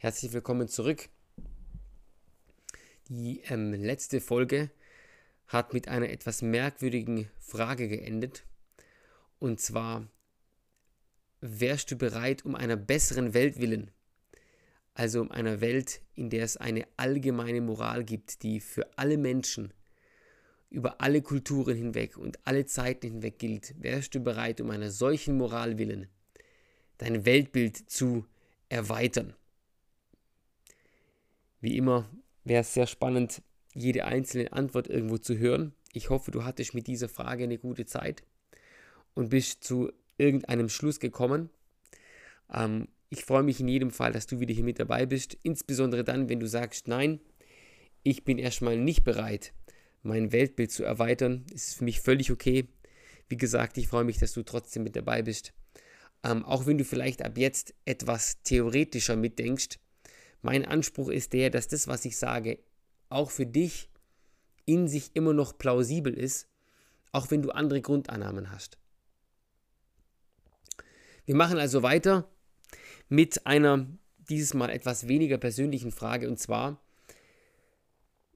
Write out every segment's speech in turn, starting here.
Herzlich willkommen zurück. Die ähm, letzte Folge hat mit einer etwas merkwürdigen Frage geendet. Und zwar, wärst du bereit, um einer besseren Welt willen, also um einer Welt, in der es eine allgemeine Moral gibt, die für alle Menschen über alle Kulturen hinweg und alle Zeiten hinweg gilt, wärst du bereit, um einer solchen Moral willen, dein Weltbild zu erweitern? Wie immer wäre es sehr spannend, jede einzelne Antwort irgendwo zu hören. Ich hoffe, du hattest mit dieser Frage eine gute Zeit und bist zu irgendeinem Schluss gekommen. Ähm, ich freue mich in jedem Fall, dass du wieder hier mit dabei bist, insbesondere dann, wenn du sagst, nein, ich bin erstmal nicht bereit, mein Weltbild zu erweitern. Das ist für mich völlig okay. Wie gesagt, ich freue mich, dass du trotzdem mit dabei bist. Ähm, auch wenn du vielleicht ab jetzt etwas theoretischer mitdenkst, mein Anspruch ist der, dass das, was ich sage, auch für dich in sich immer noch plausibel ist, auch wenn du andere Grundannahmen hast. Wir machen also weiter mit einer dieses Mal etwas weniger persönlichen Frage und zwar,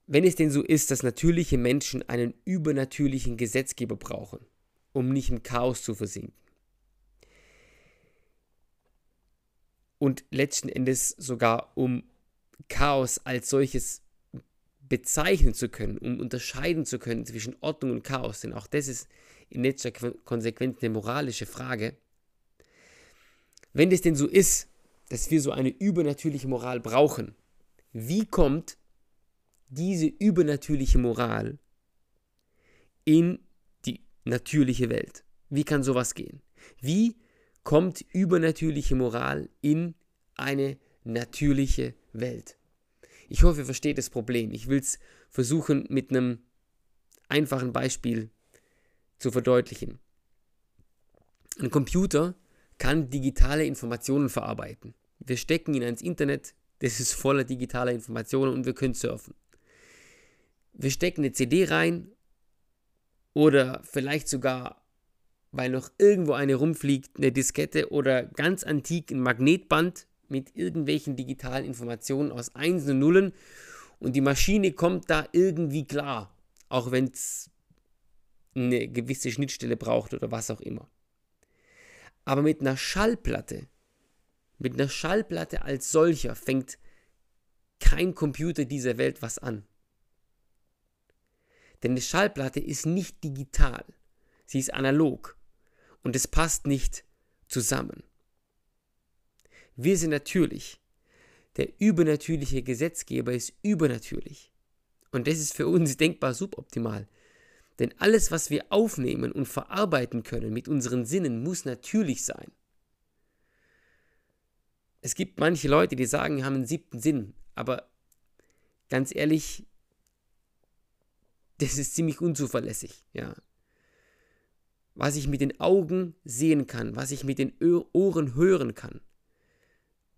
wenn es denn so ist, dass natürliche Menschen einen übernatürlichen Gesetzgeber brauchen, um nicht im Chaos zu versinken, und letzten Endes sogar um Chaos als solches bezeichnen zu können, um unterscheiden zu können zwischen Ordnung und Chaos, denn auch das ist in letzter Konsequenz eine moralische Frage. Wenn es denn so ist, dass wir so eine übernatürliche Moral brauchen, wie kommt diese übernatürliche Moral in die natürliche Welt? Wie kann sowas gehen? Wie kommt übernatürliche Moral in eine natürliche Welt. Ich hoffe, ihr versteht das Problem. Ich will es versuchen mit einem einfachen Beispiel zu verdeutlichen. Ein Computer kann digitale Informationen verarbeiten. Wir stecken ihn ins Internet, das ist voller digitaler Informationen und wir können surfen. Wir stecken eine CD rein oder vielleicht sogar weil noch irgendwo eine rumfliegt, eine Diskette oder ganz antik ein Magnetband mit irgendwelchen digitalen Informationen aus Einsen und Nullen und die Maschine kommt da irgendwie klar, auch wenn es eine gewisse Schnittstelle braucht oder was auch immer. Aber mit einer Schallplatte, mit einer Schallplatte als solcher fängt kein Computer dieser Welt was an. Denn eine Schallplatte ist nicht digital, sie ist analog und es passt nicht zusammen. Wir sind natürlich. Der übernatürliche Gesetzgeber ist übernatürlich. Und das ist für uns denkbar suboptimal. Denn alles, was wir aufnehmen und verarbeiten können mit unseren Sinnen, muss natürlich sein. Es gibt manche Leute, die sagen, wir haben einen siebten Sinn, aber ganz ehrlich, das ist ziemlich unzuverlässig. Ja was ich mit den Augen sehen kann, was ich mit den Ohren hören kann.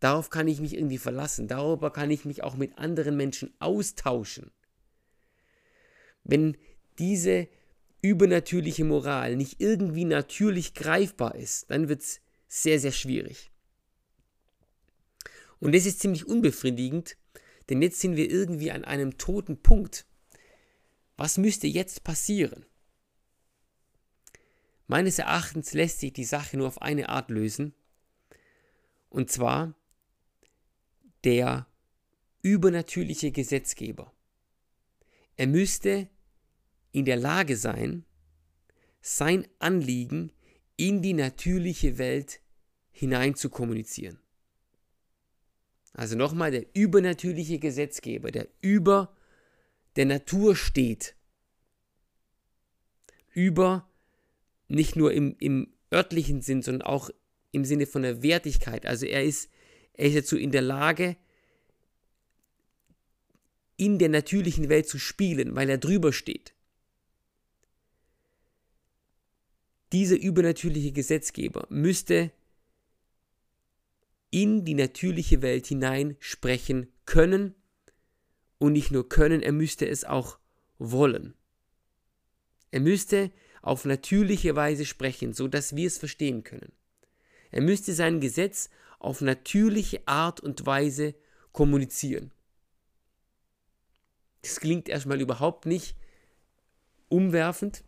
Darauf kann ich mich irgendwie verlassen, darüber kann ich mich auch mit anderen Menschen austauschen. Wenn diese übernatürliche Moral nicht irgendwie natürlich greifbar ist, dann wird es sehr, sehr schwierig. Und das ist ziemlich unbefriedigend, denn jetzt sind wir irgendwie an einem toten Punkt. Was müsste jetzt passieren? Meines Erachtens lässt sich die Sache nur auf eine Art lösen. Und zwar der übernatürliche Gesetzgeber. Er müsste in der Lage sein, sein Anliegen in die natürliche Welt hinein zu kommunizieren. Also nochmal, der übernatürliche Gesetzgeber, der über der Natur steht, über nicht nur im, im örtlichen Sinn, sondern auch im Sinne von der Wertigkeit. Also er ist, er ist dazu in der Lage, in der natürlichen Welt zu spielen, weil er drüber steht. Dieser übernatürliche Gesetzgeber müsste in die natürliche Welt hinein sprechen können und nicht nur können, er müsste es auch wollen. Er müsste auf natürliche Weise sprechen, so dass wir es verstehen können. Er müsste sein Gesetz auf natürliche Art und Weise kommunizieren. Das klingt erstmal überhaupt nicht umwerfend,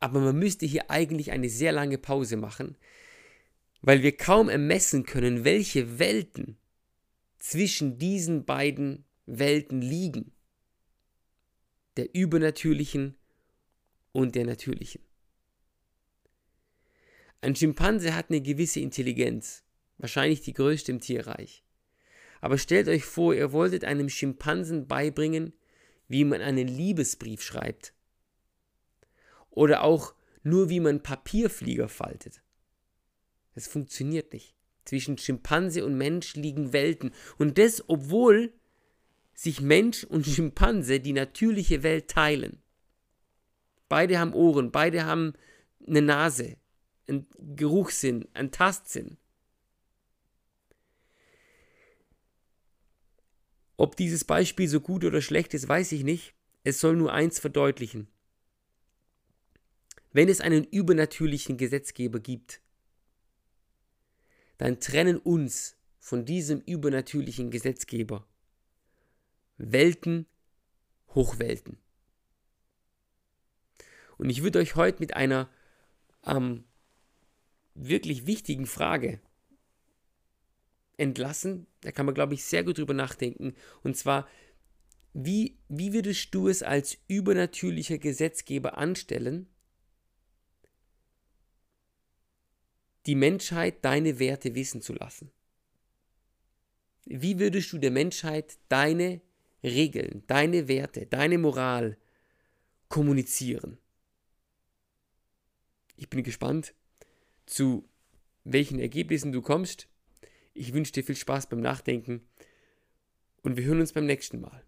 aber man müsste hier eigentlich eine sehr lange Pause machen, weil wir kaum ermessen können, welche Welten zwischen diesen beiden Welten liegen. Der übernatürlichen und der natürlichen. Ein Schimpanse hat eine gewisse Intelligenz, wahrscheinlich die größte im Tierreich. Aber stellt euch vor, ihr wolltet einem Schimpansen beibringen, wie man einen Liebesbrief schreibt. Oder auch nur wie man Papierflieger faltet. Das funktioniert nicht. Zwischen Schimpanse und Mensch liegen Welten. Und das, obwohl sich Mensch und Schimpanse die natürliche Welt teilen. Beide haben Ohren, beide haben eine Nase, einen Geruchssinn, einen Tastsinn. Ob dieses Beispiel so gut oder schlecht ist, weiß ich nicht. Es soll nur eins verdeutlichen. Wenn es einen übernatürlichen Gesetzgeber gibt, dann trennen uns von diesem übernatürlichen Gesetzgeber Welten, Hochwelten. Und ich würde euch heute mit einer ähm, wirklich wichtigen Frage entlassen. Da kann man, glaube ich, sehr gut drüber nachdenken. Und zwar, wie, wie würdest du es als übernatürlicher Gesetzgeber anstellen, die Menschheit deine Werte wissen zu lassen? Wie würdest du der Menschheit deine Regeln, deine Werte, deine Moral kommunizieren? Ich bin gespannt, zu welchen Ergebnissen du kommst. Ich wünsche dir viel Spaß beim Nachdenken und wir hören uns beim nächsten Mal.